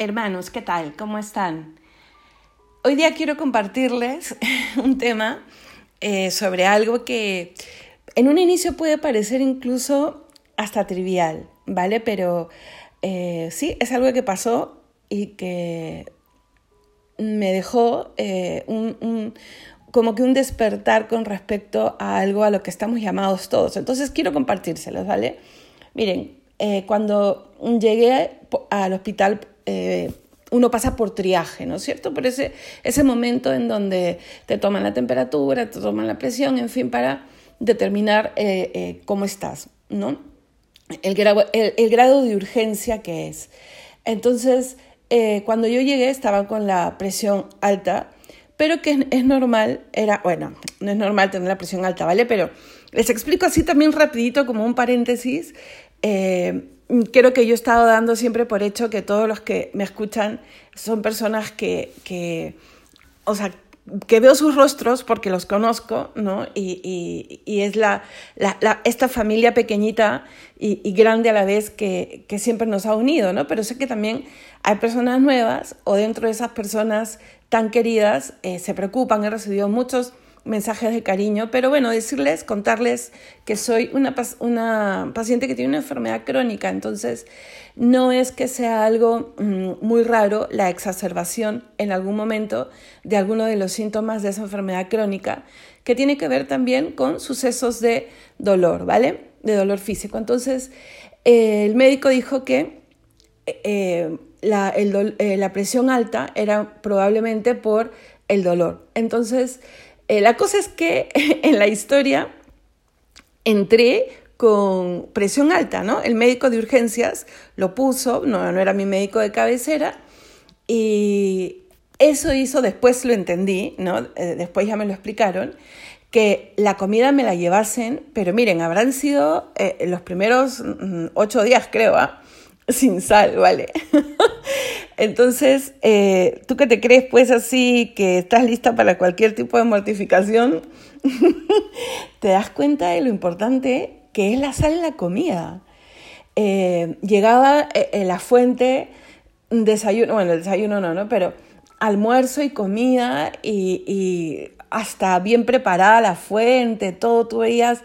Hermanos, ¿qué tal? ¿Cómo están? Hoy día quiero compartirles un tema eh, sobre algo que en un inicio puede parecer incluso hasta trivial, ¿vale? Pero eh, sí, es algo que pasó y que me dejó eh, un, como que un despertar con respecto a algo a lo que estamos llamados todos. Entonces quiero compartírselos, ¿vale? Miren, cuando llegué al hospital eh, uno pasa por triaje, ¿no es cierto? Por ese, ese momento en donde te toman la temperatura, te toman la presión, en fin, para determinar eh, eh, cómo estás, ¿no? El grado, el, grado, de urgencia que es. Entonces, cuando yo llegué estaba con la presión alta, pero que es, normal, era, bueno, no es normal tener la presión alta, ¿vale? Pero les explico así también rapidito como un paréntesis creo que yo he estado dando siempre por hecho que todos los que me escuchan son personas que, que o sea, que veo sus rostros porque los conozco, ¿no? Y, y, es la, la, esta familia pequeñita y, y, grande a la vez que, que siempre nos ha unido, ¿no? Pero sé que también hay personas nuevas o dentro de esas personas tan queridas eh, se preocupan. He recibido muchos mensajes de cariño, pero bueno, decirles, contarles que soy una, una paciente que tiene una enfermedad crónica, entonces no es que sea algo mm, muy raro la exacerbación en algún momento de alguno de los síntomas de esa enfermedad crónica, que tiene que ver también con sucesos de dolor, ¿vale? De dolor físico. Entonces, eh, el médico dijo que eh, la, eh, la presión alta era probablemente por el dolor. Entonces, eh, la cosa es que en la historia entré con presión alta, ¿no? El médico de urgencias lo puso, no, era mi médico de cabecera, y eso hizo, después lo entendí, ¿no? Eh, después ya me lo explicaron, que la comida me la llevasen, pero miren, habrán sido eh, los primeros mm, ocho días, creo, ¿ah? sin sal, ¿vale? Entonces, eh, tú que te crees pues así, que estás lista para cualquier tipo de mortificación, te das cuenta de lo importante que es la sal en la comida. Eh, llegaba eh, la fuente, desayuno, bueno, el desayuno no, ¿no? Pero almuerzo y comida y, hasta bien preparada la fuente, todo, tú veías.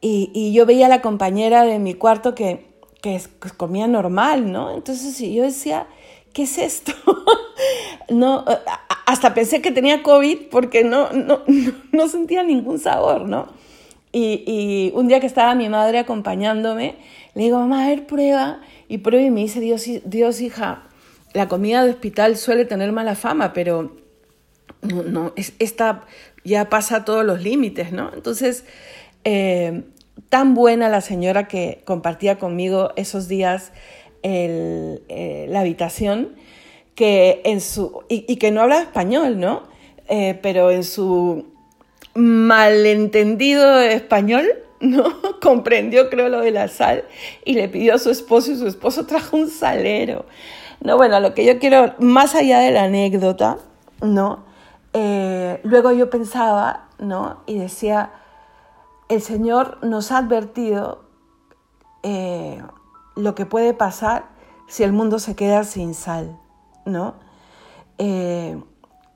Y, y yo veía a la compañera de mi cuarto que que comía normal, ¿no? Entonces yo decía, ¿qué es esto? no, hasta pensé que tenía COVID porque no, no, no sentía ningún sabor, ¿no? Y, y, un día que estaba mi madre acompañándome, le digo, mamá, a ver, prueba. Y prueba y me dice, Dios, Dios, hija, la comida de hospital suele tener mala fama, pero no, no es, esta ya pasa todos los límites, ¿no? Entonces, eh, tan buena la señora que compartía conmigo esos días eh, la habitación, que en su, y, que no habla español, ¿no? Eh, pero en su malentendido español, ¿no? Comprendió, creo, lo de la sal y le pidió a su esposo y su esposo trajo un salero. No, bueno, lo que yo quiero, más allá de la anécdota, ¿no? Eh, luego yo pensaba, ¿no? Y decía, el Señor nos ha advertido lo que puede pasar si el mundo se queda sin sal, ¿no? Eh,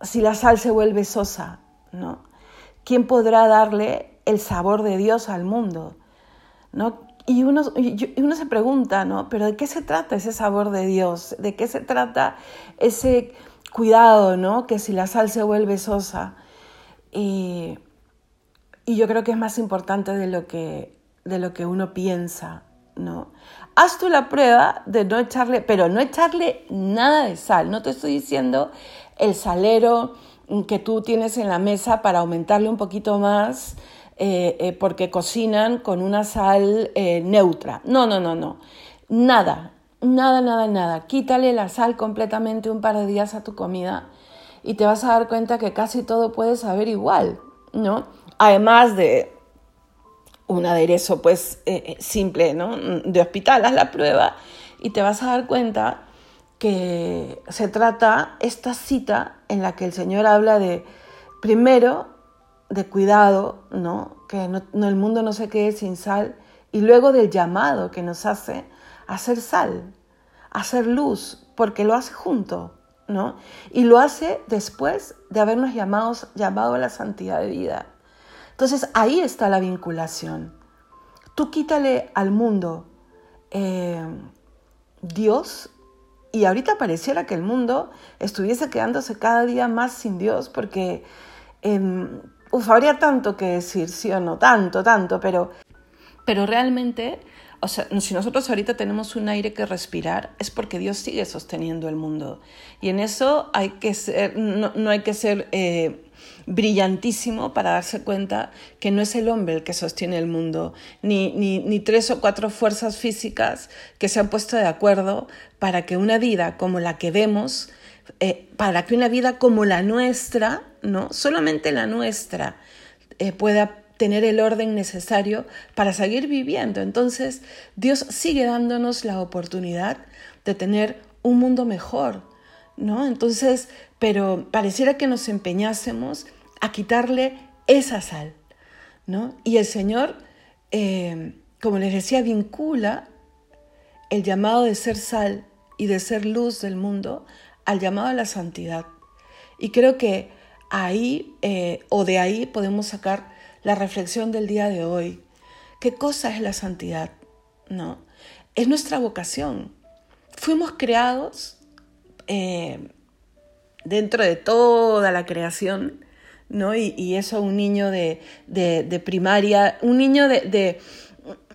si la sal se vuelve sosa, ¿no? ¿Quién podrá darle el sabor de Dios al mundo? ¿no? Y uno, y uno se pregunta, ¿no? ¿Pero de qué se trata ese sabor de Dios? ¿De qué se trata ese cuidado, ¿no? Que si la sal se vuelve sosa. Y y yo creo que es más importante de lo que, de lo que uno piensa, ¿no? Haz tú la prueba de no echarle, pero no echarle nada de sal. No te estoy diciendo el salero que tú tienes en la mesa para aumentarle un poquito más eh, eh, porque cocinan con una sal eh, neutra. No, no, no, no. Nada, nada, nada, nada. Quítale la sal completamente un par de días a tu comida y te vas a dar cuenta que casi todo puede saber igual, ¿no? además de un aderezo pues eh, eh, simple, ¿no? De hospital, haz la prueba y te vas a dar cuenta que se trata esta cita en la que el Señor habla de, primero, de cuidado, ¿no? Que no, el mundo no se quede sin sal, y luego del llamado que nos hace a hacer sal, a hacer luz, porque lo hace junto, ¿no? Y lo hace después de habernos llamados, llamado a la santidad de vida. Entonces ahí está la vinculación. Tú quítale al mundo eh, Dios y ahorita pareciera que el mundo estuviese quedándose cada día más sin Dios porque eh, habría tanto que decir, sí o no, tanto, tanto, pero, pero realmente, o sea, si nosotros ahorita tenemos un aire que respirar, es porque Dios sigue sosteniendo el mundo. Y en eso hay que ser, no, hay que ser eh, brillantísimo para darse cuenta que no es el hombre el que sostiene el mundo, ni, ni, tres o cuatro fuerzas físicas que se han puesto de acuerdo para que una vida como la que vemos, eh, para que una vida como la nuestra, ¿no? Solamente la nuestra eh, pueda tener el orden necesario para seguir viviendo. Entonces, Dios sigue dándonos la oportunidad de tener un mundo mejor, ¿no? Entonces, pero pareciera que nos empeñásemos a quitarle esa sal, ¿no? Y el Señor, eh, como les decía, vincula el llamado de ser sal y de ser luz del mundo al llamado a la santidad. Y creo que ahí eh, o de ahí podemos sacar la reflexión del día de hoy. ¿Qué cosa es la santidad? No, es nuestra vocación. Fuimos creados eh, dentro de toda la creación, ¿no? Y, eso un niño de, primaria, un niño de,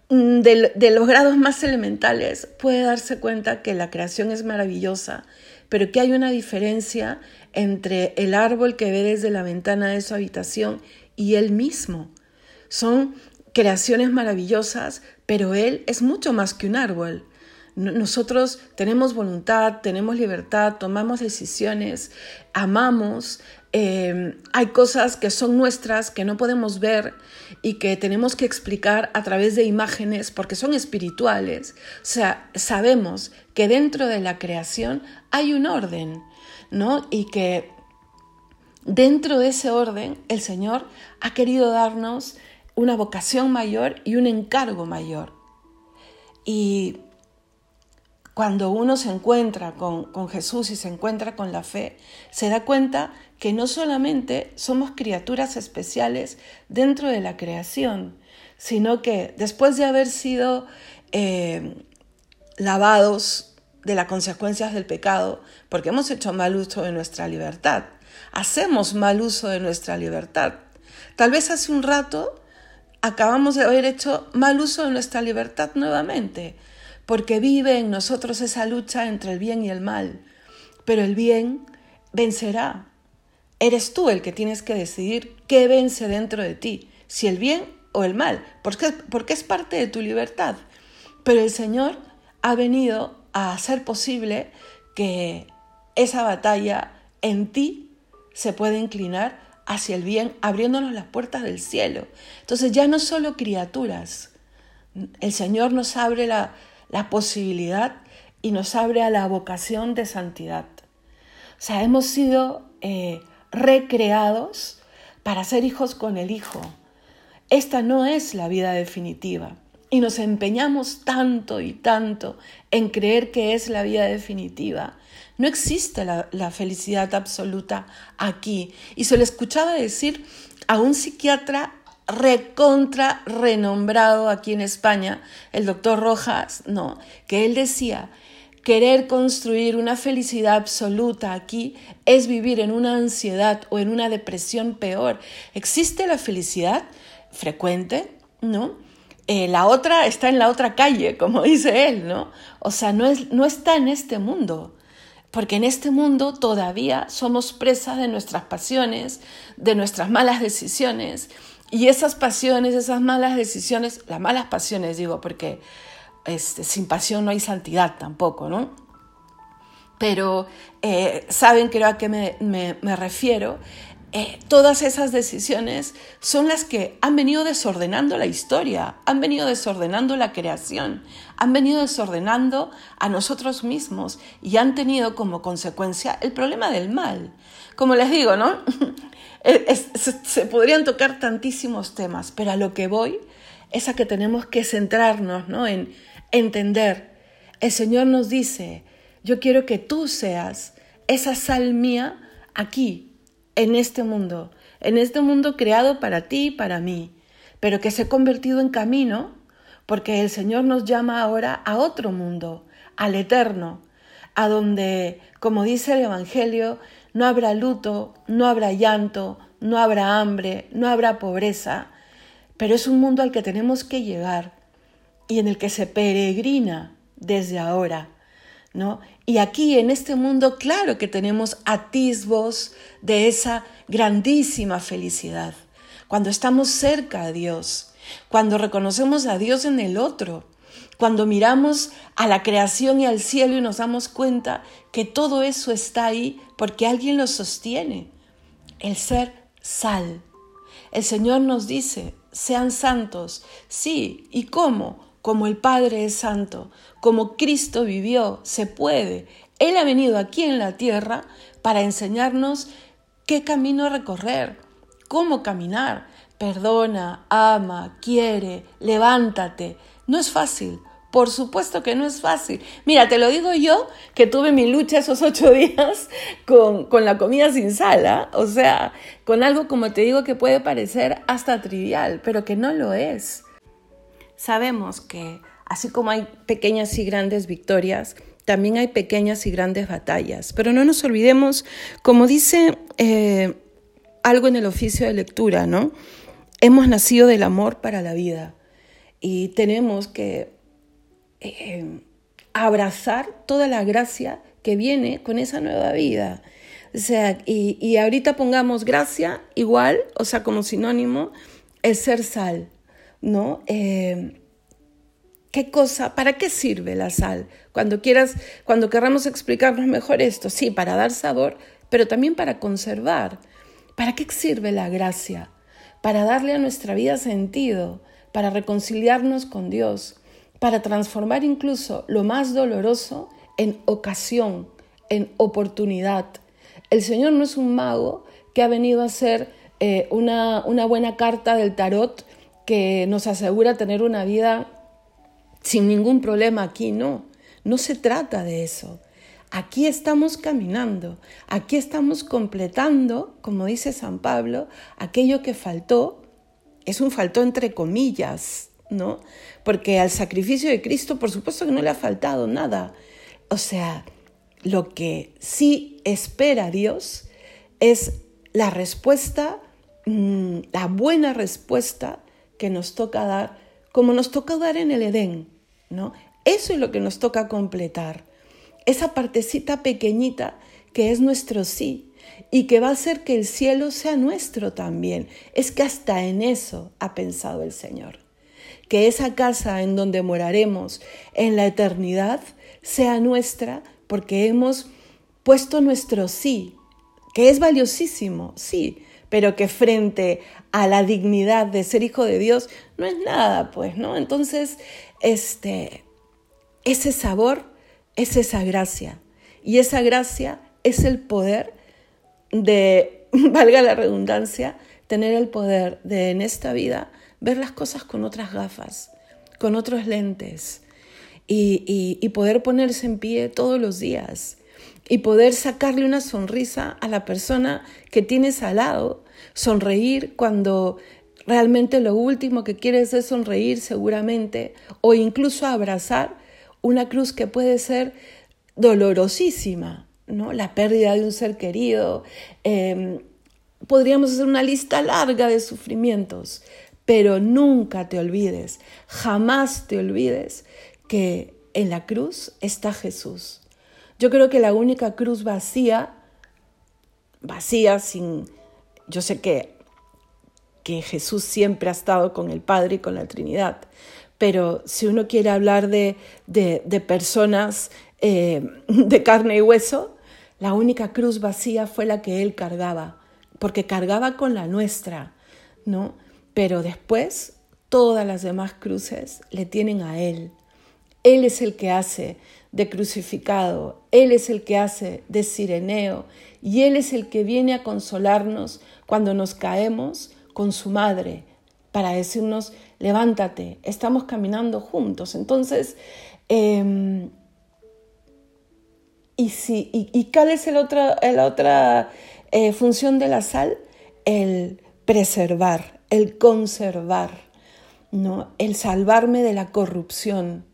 de, los grados más elementales puede darse cuenta que la creación es maravillosa, pero que hay una diferencia entre el árbol que ve desde la ventana de su habitación y él mismo. Son creaciones maravillosas, pero él es mucho más que un árbol. Nosotros tenemos voluntad, tenemos libertad, tomamos decisiones, amamos, em, hay cosas que son nuestras, que no podemos ver y que tenemos que explicar a través de imágenes porque son espirituales. O sea, sabemos que dentro de la creación hay un orden, ¿no? Y que dentro de ese orden el Señor ha querido darnos una vocación mayor y un encargo mayor. Y cuando uno se encuentra con, Jesús y se encuentra con la fe, se da cuenta que no solamente somos criaturas especiales dentro de la creación, sino que después de haber sido eh, lavados de las consecuencias del pecado, porque hemos hecho mal uso de nuestra libertad, hacemos mal uso de nuestra libertad. Tal vez hace un rato acabamos de haber hecho mal uso de nuestra libertad nuevamente porque vive en nosotros esa lucha entre el bien y el mal. Pero el bien vencerá. Eres tú el que tienes que decidir qué vence dentro de ti, si el bien o el mal, porque, porque es parte de tu libertad. Pero el Señor ha venido a hacer posible que esa batalla en ti se pueda inclinar hacia el bien, abriéndonos las puertas del cielo. Entonces ya no solo criaturas, el Señor nos abre la, la posibilidad y nos abre a la vocación de santidad. O sea, hemos sido eh, recreados para ser hijos con el Hijo. Esta no es la vida definitiva. Y nos empeñamos tanto y tanto en creer que es la vida definitiva. No existe la, la felicidad absoluta aquí. Y se lo escuchaba decir a un psiquiatra recontra renombrado aquí en España, el doctor Rojas, no, que él decía, querer construir una felicidad absoluta aquí es vivir en una ansiedad o en una depresión peor. Existe la felicidad frecuente, ¿no? Eh, la otra está en la otra calle, como dice él, ¿no? O sea, no, es, no está en este mundo porque en este mundo todavía somos presas de nuestras pasiones, de nuestras malas decisiones, y esas pasiones, esas malas decisiones, las malas pasiones digo, porque este, sin pasión no hay santidad tampoco, ¿no? Pero eh, saben creo a qué me, refiero. Eh, todas esas decisiones son las que han venido desordenando la historia, han venido desordenando la creación, han venido desordenando a nosotros mismos y han tenido como consecuencia el problema del mal. Como les digo, ¿no? se, podrían tocar tantísimos temas, pero a lo que voy es a que tenemos que centrarnos ¿no? en entender. El Señor nos dice, Yo quiero que tú seas esa sal mía aquí, en este mundo, en este mundo creado para ti y para mí, pero que se ha convertido en camino porque el Señor nos llama ahora a otro mundo, al eterno, a donde, como dice el Evangelio, no habrá luto, no habrá llanto, no habrá hambre, no habrá pobreza, pero es un mundo al que tenemos que llegar y en el que se peregrina desde ahora, ¿no? Y aquí en este mundo, claro que tenemos atisbos de esa grandísima felicidad, cuando estamos cerca a Dios, cuando reconocemos a Dios en el otro, cuando miramos a la creación y al cielo y nos damos cuenta que todo eso está ahí porque alguien lo sostiene, el ser sal. El Señor nos dice, sean santos, sí, ¿y cómo? Como el Padre es santo, como Cristo vivió, se puede. Él ha venido aquí en la tierra para enseñarnos qué camino recorrer, cómo caminar. Perdona, ama, quiere, levántate. No es fácil, por supuesto que no es fácil. Mira, te lo digo yo, que tuve mi lucha esos ocho días con, la comida sin sal, ¿ah? o sea, con algo como te digo que puede parecer hasta trivial, pero que no lo es. Sabemos que así como hay pequeñas y grandes victorias, también hay pequeñas y grandes batallas, pero no nos olvidemos, como dice eh, algo en el oficio de lectura, ¿no? Hemos nacido del amor para la vida y tenemos que eh, abrazar toda la gracia que viene con esa nueva vida. O sea, y, ahorita pongamos gracia igual, o sea, como sinónimo, el ser sal, ¿no? Eh, ¿Qué cosa, para qué sirve la sal? Cuando quieras, cuando querramos explicarnos mejor esto, sí, para dar sabor, pero también para conservar. ¿Para qué sirve la gracia? Para darle a nuestra vida sentido, para reconciliarnos con Dios para transformar incluso lo más doloroso en ocasión, en oportunidad. El Señor no es un mago que ha venido a hacer eh, una, una buena carta del tarot que nos asegura tener una vida sin ningún problema aquí, no. No se trata de eso. Aquí estamos caminando, aquí estamos completando, como dice San Pablo, aquello que faltó, es un faltó entre comillas, ¿no? Porque al sacrificio de Cristo, por supuesto que no le ha faltado nada. O sea, lo que sí espera Dios es la respuesta, mm, la buena respuesta que nos toca dar, como nos toca dar en el Edén, ¿no? Eso es lo que nos toca completar. Esa partecita pequeñita que es nuestro sí y que va a hacer que el cielo sea nuestro también. Es que hasta en eso ha pensado el Señor que esa casa en donde moraremos en la eternidad sea nuestra porque hemos puesto nuestro sí, que es valiosísimo, sí, pero que frente a la dignidad de ser hijo de Dios no es nada, pues, ¿no? Entonces, este, ese sabor es esa gracia y esa gracia es el poder de, valga la redundancia, tener el poder de en esta vida ver las cosas con otras gafas, con otros lentes y, poder ponerse en pie todos los días y poder sacarle una sonrisa a la persona que tienes al lado, sonreír cuando realmente lo último que quieres es sonreír seguramente o incluso abrazar una cruz que puede ser dolorosísima, ¿no? La pérdida de un ser querido. Em, podríamos hacer una lista larga de sufrimientos, pero nunca te olvides, jamás te olvides que en la cruz está Jesús. Yo creo que la única cruz vacía, vacía sin, yo sé que, que Jesús siempre ha estado con el Padre y con la Trinidad, pero si uno quiere hablar de, de, personas eh, de carne y hueso, la única cruz vacía fue la que él cargaba, porque cargaba con la nuestra, ¿no? Pero después todas las demás cruces le tienen a Él. Él es el que hace de crucificado, Él es el que hace de sireneo y Él es el que viene a consolarnos cuando nos caemos con su madre para decirnos, levántate, estamos caminando juntos. Entonces, em, ¿Y, si, y, cuál es la otra eh, función de la sal? El preservar, el conservar, ¿no? el salvarme de la corrupción.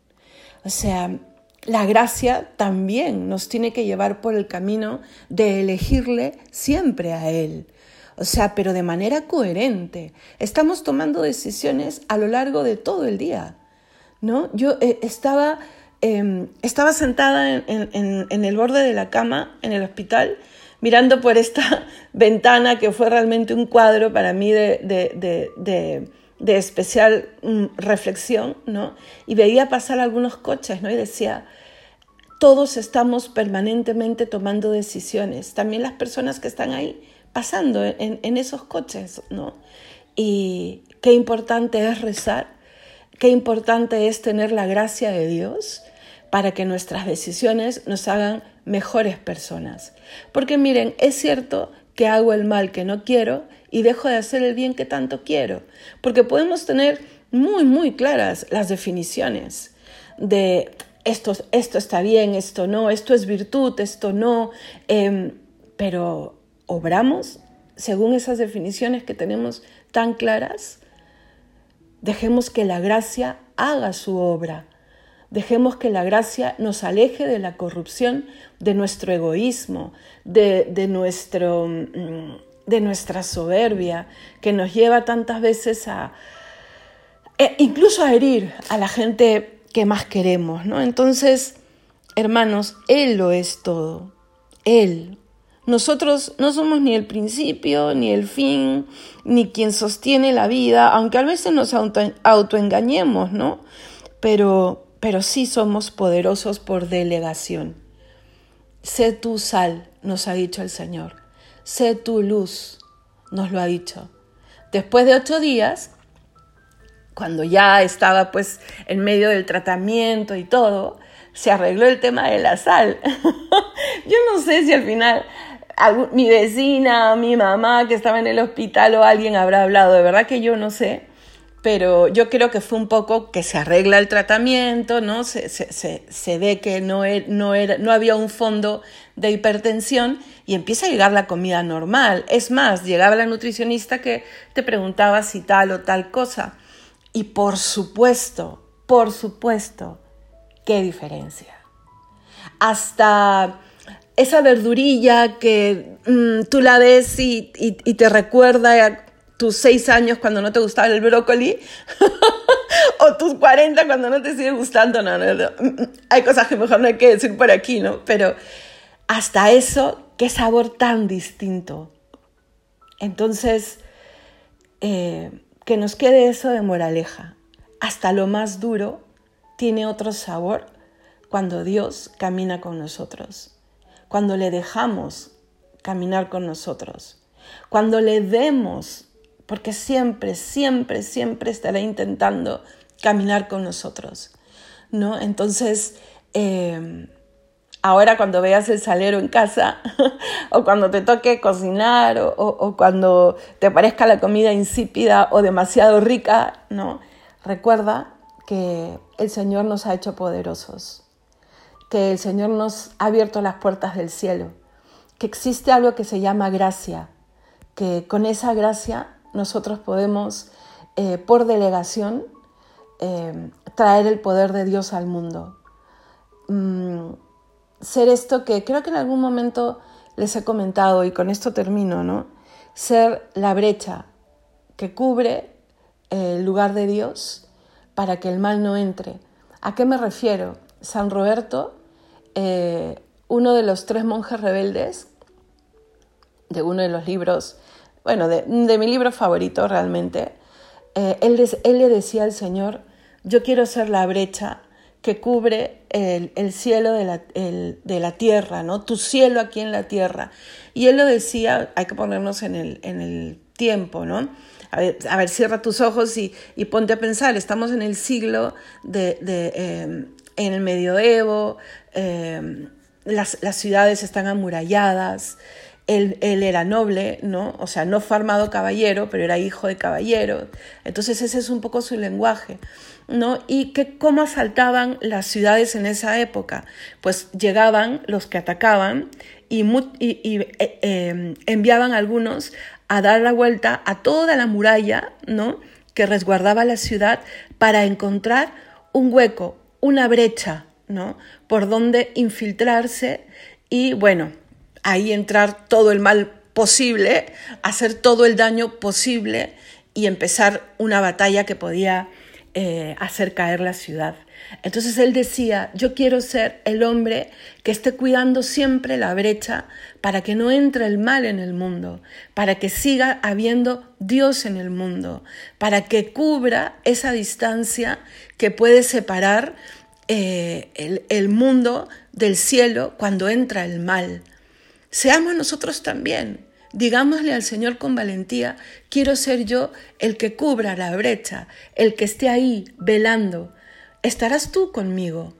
O sea, la gracia también nos tiene que llevar por el camino de elegirle siempre a Él. O sea, pero de manera coherente. Estamos tomando decisiones a lo largo de todo el día. ¿no? Yo eh, estaba, em, estaba sentada en, el borde de la cama en el hospital mirando por esta ventana que fue realmente un cuadro para mí de, de especial mm, reflexión, ¿no? Y veía pasar algunos coches, ¿no? Y decía, todos estamos permanentemente tomando decisiones, también las personas que están ahí pasando en, esos coches, ¿no? Y qué importante es rezar, qué importante es tener la gracia de Dios para que nuestras decisiones nos hagan mejores personas. Porque miren, es cierto que hago el mal que no quiero y dejo de hacer el bien que tanto quiero, porque podemos tener muy, muy claras las definiciones de esto, esto está bien, esto no, esto es virtud, esto no, em, pero obramos según esas definiciones que tenemos tan claras, dejemos que la gracia haga su obra, dejemos que la gracia nos aleje de la corrupción, de nuestro egoísmo, de, nuestro, mm, de nuestra soberbia, que nos lleva tantas veces a, e incluso a herir a la gente que más queremos, ¿no? Entonces, hermanos, Él lo es todo. Él. Nosotros no somos ni el principio, ni el fin, ni quien sostiene la vida, aunque a veces nos autoengañemos, ¿no? Pero, pero sí somos poderosos por delegación. Sé tu sal, nos ha dicho el Señor. Sé tu luz, nos lo ha dicho. Después de ocho días, cuando ya estaba pues en medio del tratamiento y todo, se arregló el tema de la sal. Yo no sé si al final mi vecina, mi mamá que estaba en el hospital o alguien habrá hablado, de verdad que yo no sé, pero yo creo que fue un poco que se arregla el tratamiento, ¿no? Se, se, ve que no, e, no, era, no había un fondo de hipertensión y empieza a llegar la comida normal. Es más, llegaba la nutricionista que te preguntaba si tal o tal cosa. Y por supuesto, por supuesto, qué diferencia. Hasta esa verdurilla que mm, tú la ves y, te recuerda tus seis años cuando no te gustaba el brócoli, o tus 40 cuando no te sigue gustando, no, hay cosas que mejor no hay que decir por aquí, ¿no? Pero hasta eso, qué sabor tan distinto. Entonces, eh, que nos quede eso de moraleja. Hasta lo más duro tiene otro sabor cuando Dios camina con nosotros, cuando le dejamos caminar con nosotros, cuando le demos, porque siempre, siempre, siempre estará intentando caminar con nosotros, ¿no? Entonces, eh, ahora cuando veas el salero en casa o cuando te toque cocinar o, cuando te parezca la comida insípida o demasiado rica, no, recuerda que el Señor nos ha hecho poderosos, que el Señor nos ha abierto las puertas del cielo, que existe algo que se llama gracia, que con esa gracia nosotros podemos, eh, por delegación, eh, traer el poder de Dios al mundo. Mm, ser esto que creo que en algún momento les he comentado y con esto termino, ¿no? Ser la brecha que cubre el lugar de Dios para que el mal no entre. ¿A qué me refiero? San Roberto, eh, uno de los tres monjes rebeldes, de uno de los libros, bueno, de, mi libro favorito realmente, eh, él, le decía al Señor, yo quiero ser la brecha que cubre el, cielo de la, tierra, ¿no? Tu cielo aquí en la tierra. Y él lo decía, hay que ponernos en el, en el tiempo, ¿no? A ver, cierra tus ojos y, ponte a pensar, estamos en el siglo de, em, en el medioevo, em, las, ciudades están amuralladas, él, él, era noble, ¿no? O sea, no fue armado caballero, pero era hijo de caballero. Entonces ese es un poco su lenguaje, ¿no? Y que cómo asaltaban las ciudades en esa época. Pues llegaban los que atacaban y, y, eh, em, enviaban a algunos a dar la vuelta a toda la muralla, ¿no? Que resguardaba la ciudad para encontrar un hueco, una brecha, ¿no? Por donde infiltrarse y, bueno, ahí entrar todo el mal posible, hacer todo el daño posible y empezar una batalla que podía eh, hacer caer la ciudad. Entonces él decía, yo quiero ser el hombre que esté cuidando siempre la brecha para que no entre el mal en el mundo, para que siga habiendo Dios en el mundo, para que cubra esa distancia que puede separar eh, el, el mundo del cielo cuando entra el mal. Seamos nosotros también. Digámosle al Señor con valentía, quiero ser yo el que cubra la brecha, el que esté ahí velando. Estarás tú conmigo.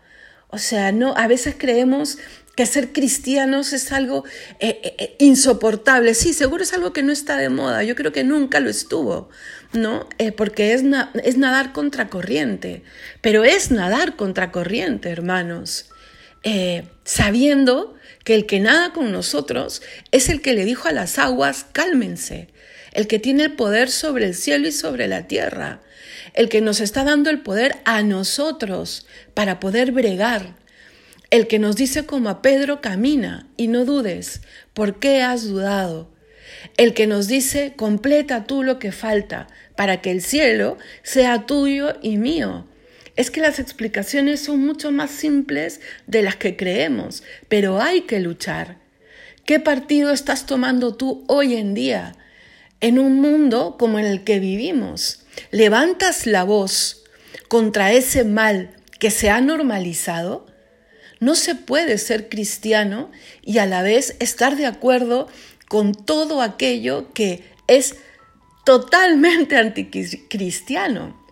O sea, no, a veces creemos que ser cristianos es algo eh, eh, eh, insoportable. Sí, seguro es algo que no está de moda. Yo creo que nunca lo estuvo, ¿no? porque es, es nadar contracorriente. Pero es nadar contracorriente, hermanos. Sabiendo que el que nada con nosotros es el que le dijo a las aguas, cálmense, el que tiene el poder sobre el cielo y sobre la tierra, el que nos está dando el poder a nosotros para poder bregar, el que nos dice como a Pedro, camina y no dudes, ¿por qué has dudado? El que nos dice, completa tú lo que falta para que el cielo sea tuyo y mío es que las explicaciones son mucho más simples de las que creemos, pero hay que luchar. ¿Qué partido estás tomando tú hoy en día en un mundo como en el que vivimos? ¿Levantas la voz contra ese mal que se ha normalizado? No se puede ser cristiano y a la vez estar de acuerdo con todo aquello que es totalmente anticristiano.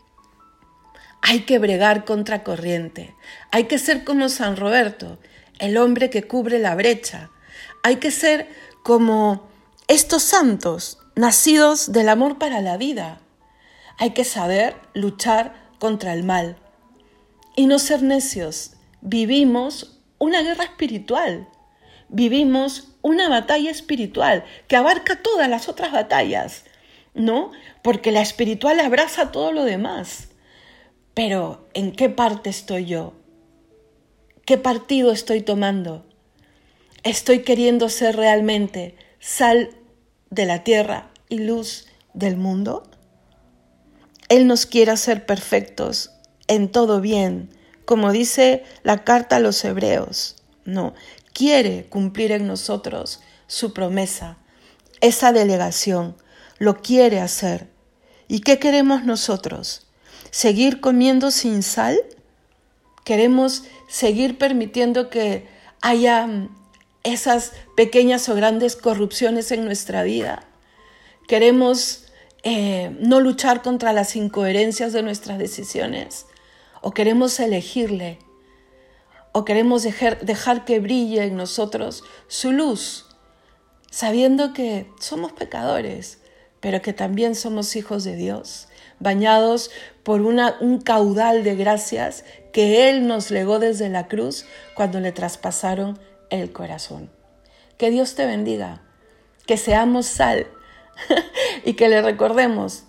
Hay que bregar contra corriente. Hay que ser como San Roberto, el hombre que cubre la brecha. Hay que ser como estos santos, nacidos del amor para la vida. Hay que saber luchar contra el mal y no ser necios. Vivimos una guerra espiritual. Vivimos una batalla espiritual que abarca todas las otras batallas, ¿no? Porque la espiritual abraza todo lo demás. Pero ¿en qué parte estoy yo? ¿Qué partido estoy tomando? ¿Estoy queriendo ser realmente sal de la tierra y luz del mundo? Él nos quiere hacer perfectos en todo bien, como dice la carta a los hebreos. No, quiere cumplir en nosotros su promesa, esa delegación, lo quiere hacer. ¿Y qué queremos nosotros? Seguir comiendo sin sal? ¿Queremos seguir permitiendo que haya mm, esas pequeñas o grandes corrupciones en nuestra vida? ¿Queremos eh, no luchar contra las incoherencias de nuestras decisiones? ¿O queremos elegirle? ¿O queremos dejar, dejar que brille en nosotros su luz, sabiendo que somos pecadores, pero que también somos hijos de Dios? Bañados por un caudal de gracias que Él nos legó desde la cruz cuando le traspasaron el corazón. Que Dios te bendiga, que seamos sal y que le recordemos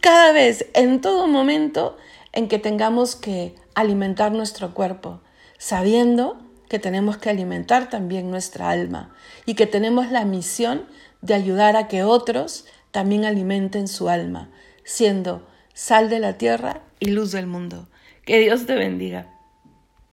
cada vez, en todo momento, en que tengamos que alimentar nuestro cuerpo, sabiendo que tenemos que alimentar también nuestra alma y que tenemos la misión de ayudar a que otros también alimenten su alma, siendo sal de la tierra y luz del mundo. Que Dios te bendiga.